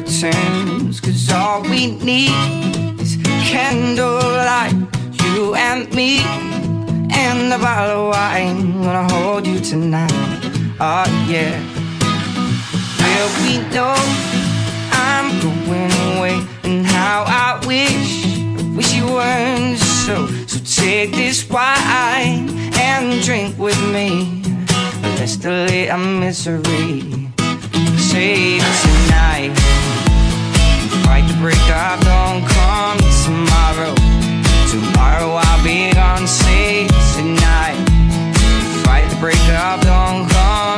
Cause all we need is candlelight, you and me, and a bottle of wine. Gonna hold you tonight, oh yeah. Well, we know I'm going away, and how I wish, wish you weren't so. So take this wine and drink with me. Let's delay our misery. Save tonight. Fight the break of dawn, come tomorrow. Tomorrow I'll be gone. Save tonight. Fight the break of dawn, come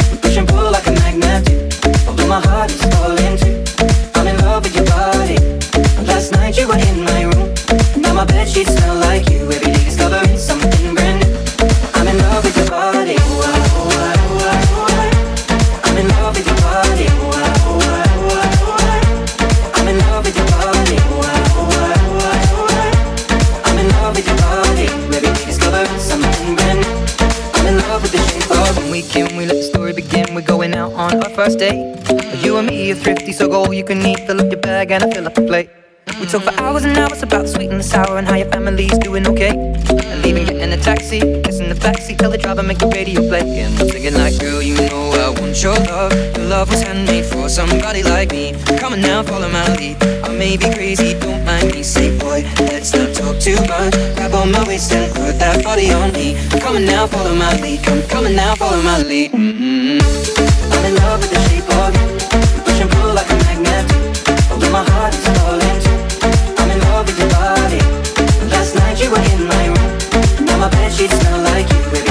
First date. You and me are thrifty, so go all you can eat. Fill up your bag and fill up the plate. Talk for hours and hours about the sweet and the sour and how your family's doing okay. And leaving, in a taxi, kissing the backseat, tell the driver make the radio play. And I'm thinking like, girl, you know I want your love. Your love was handmade for somebody like me. Come on now, follow my lead. I may be crazy, don't mind me. Say, boy, let's not talk too much. Grab on my waist and put that body on me. Come on now, follow my lead. Come, on now, follow my lead. Mm-hmm. I'm in love with the shape of you. Push and pull like a magnet. Although my heart is sheets smell like you. Every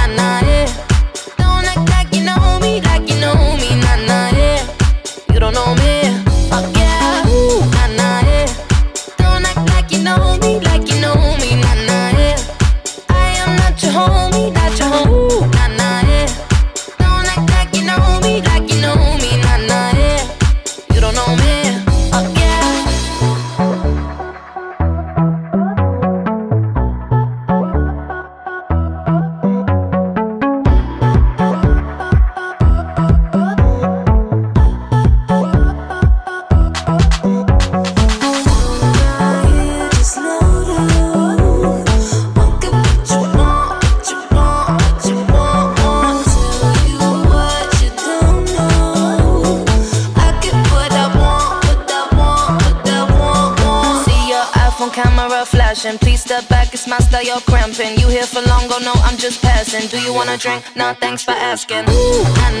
drink? Thanks for asking. Ooh,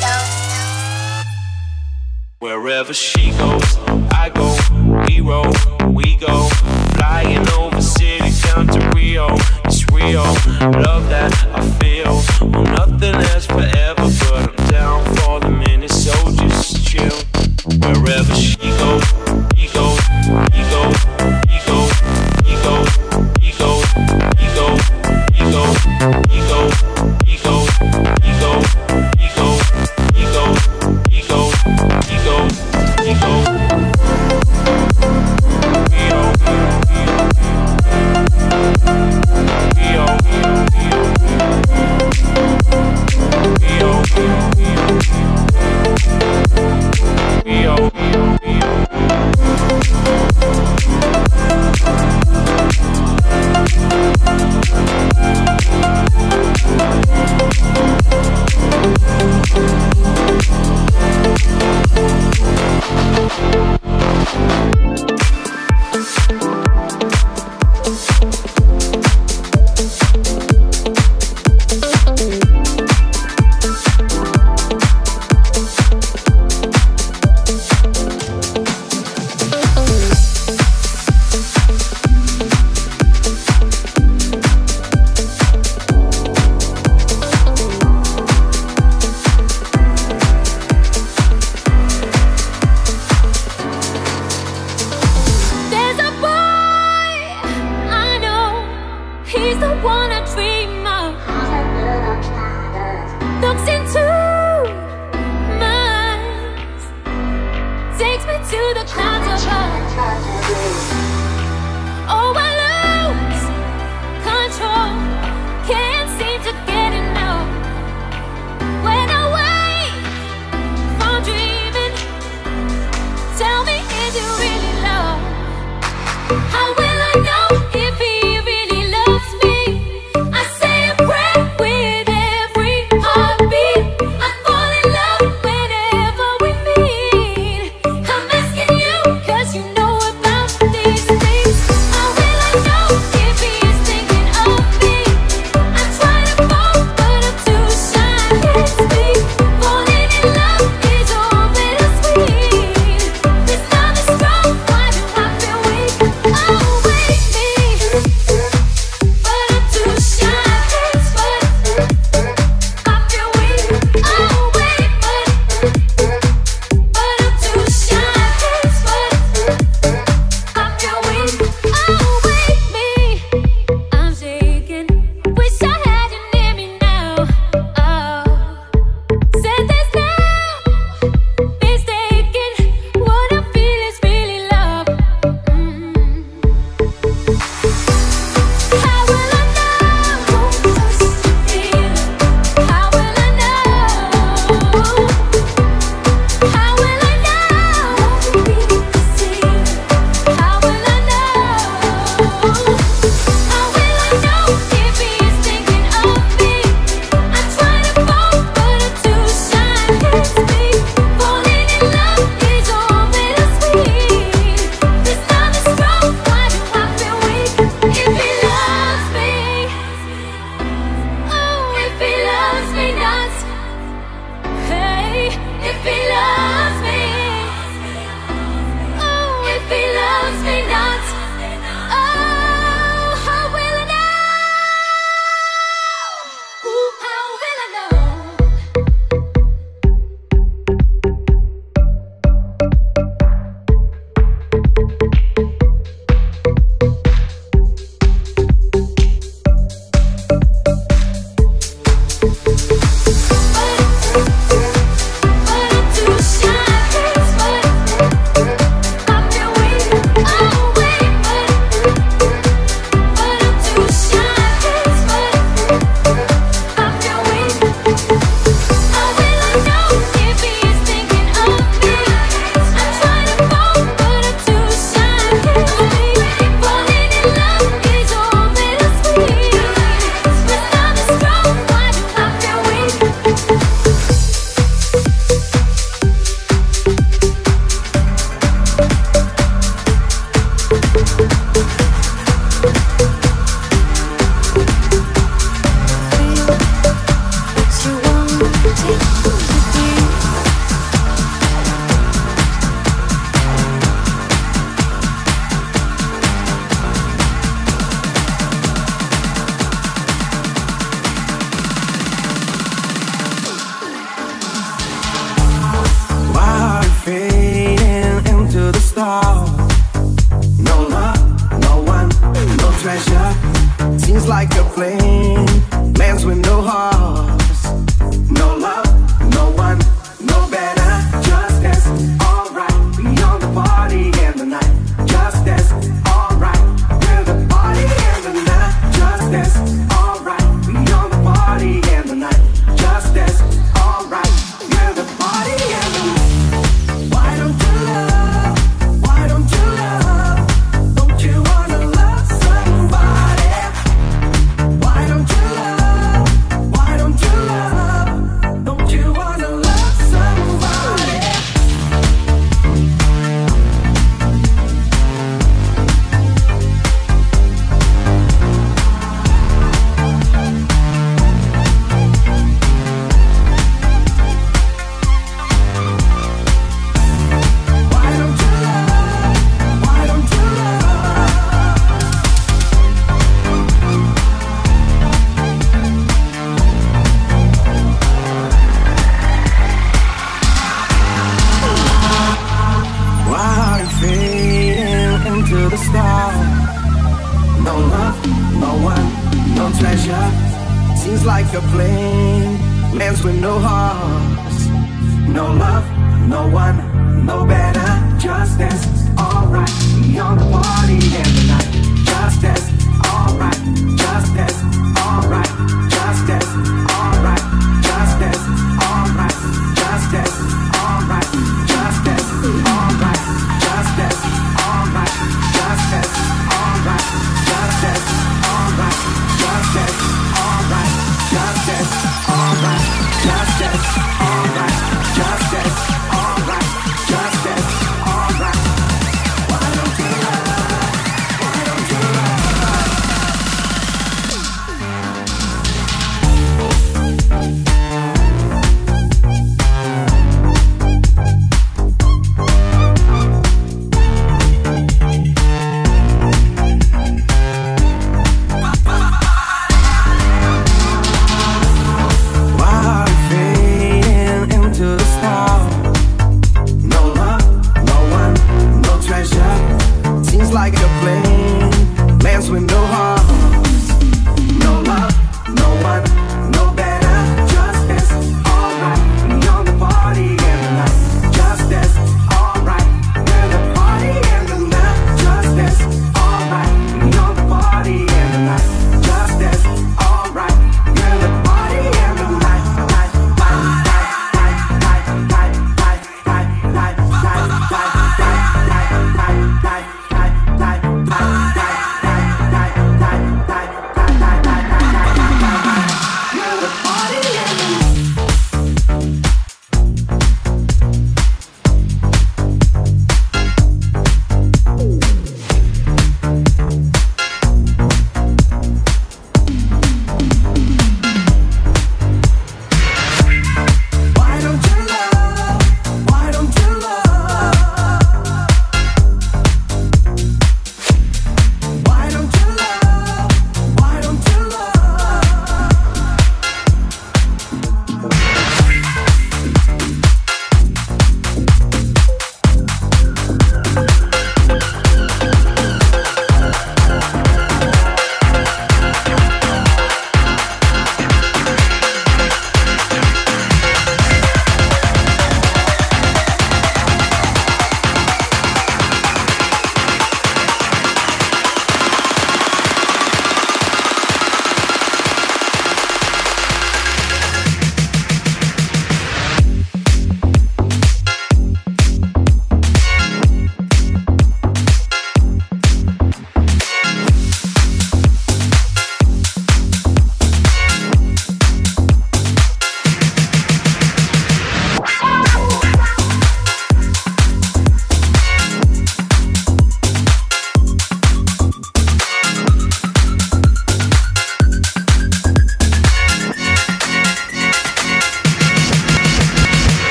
she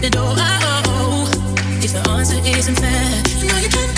the door. Oh, oh, oh. If the answer isn't fair, no, you can't.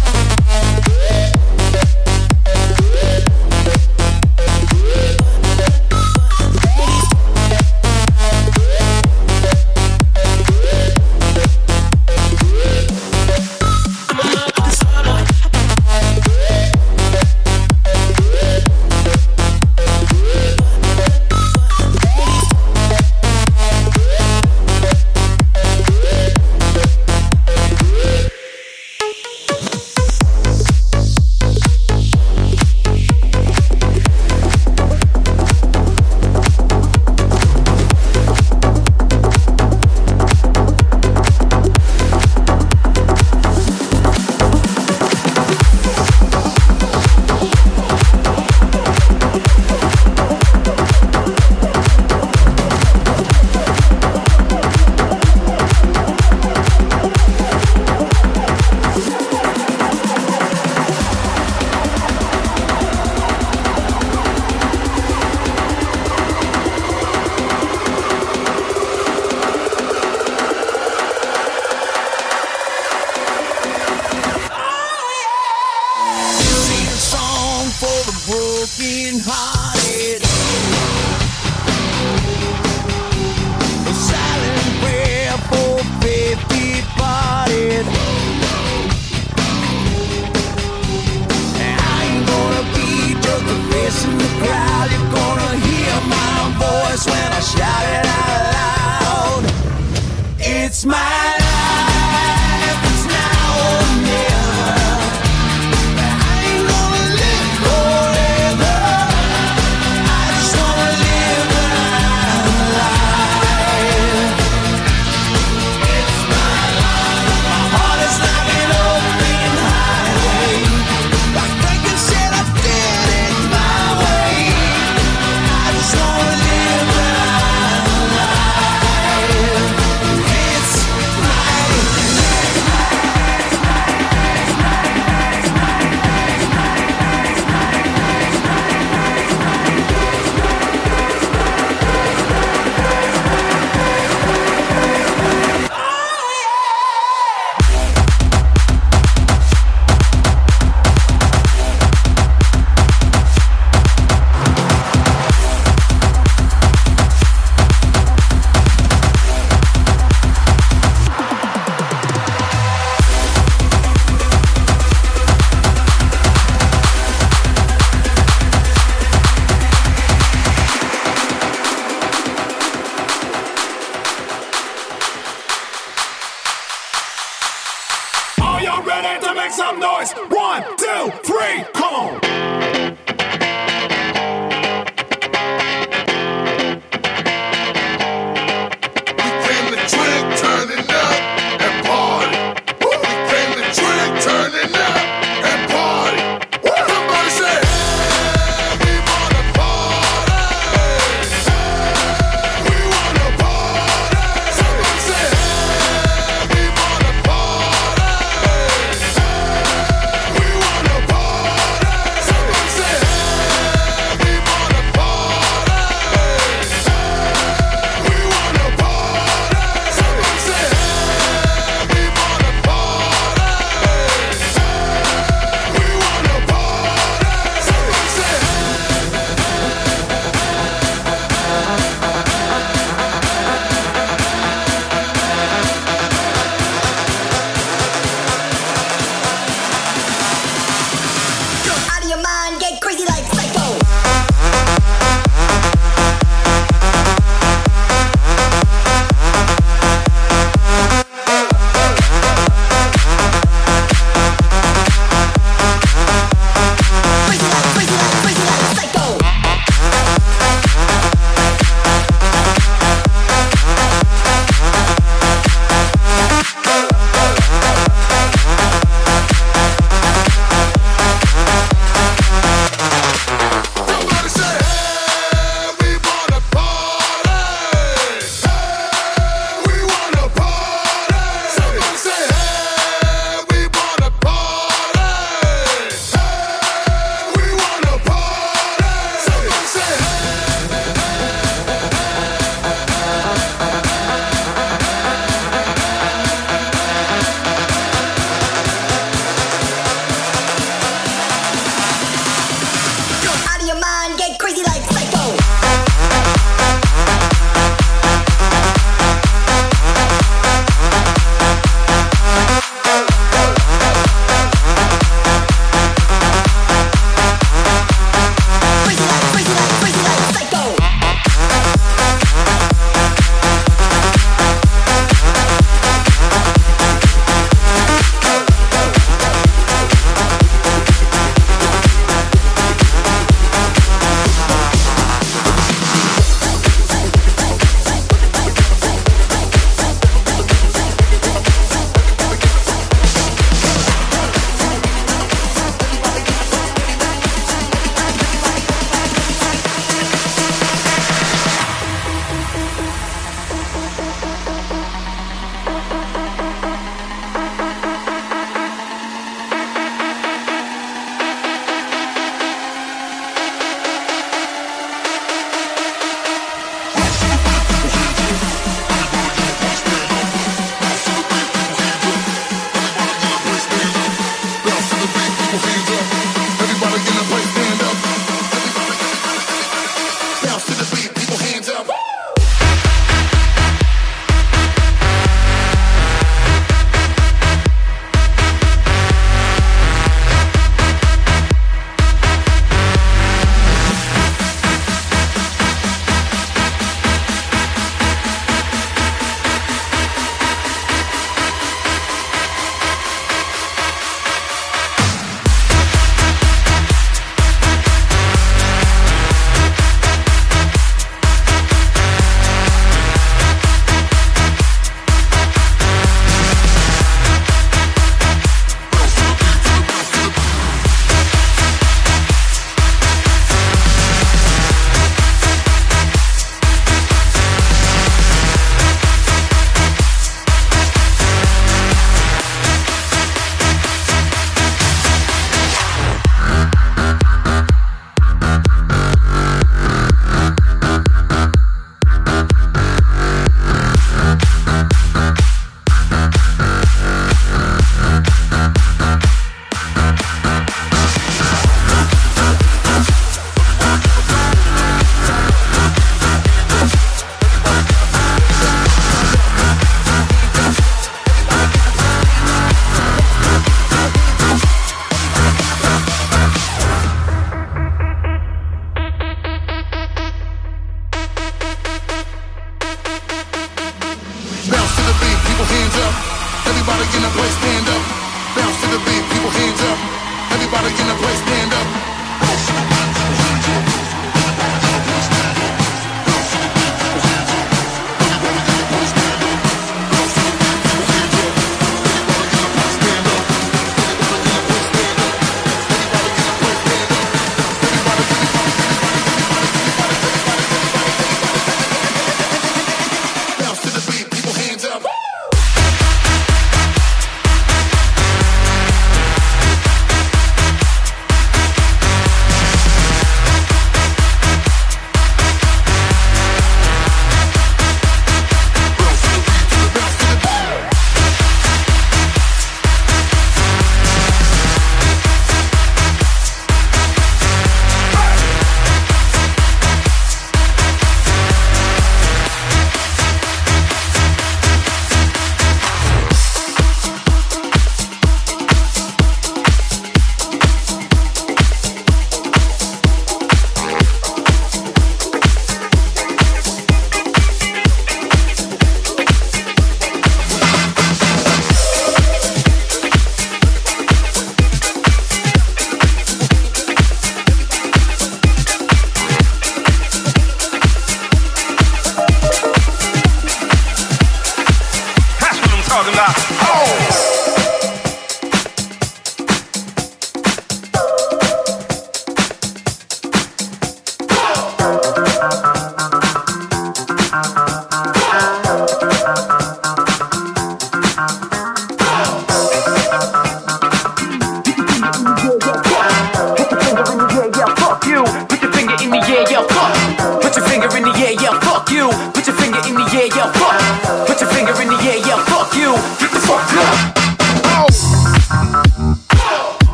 Bounce some noise. One, two, three, come. Everybody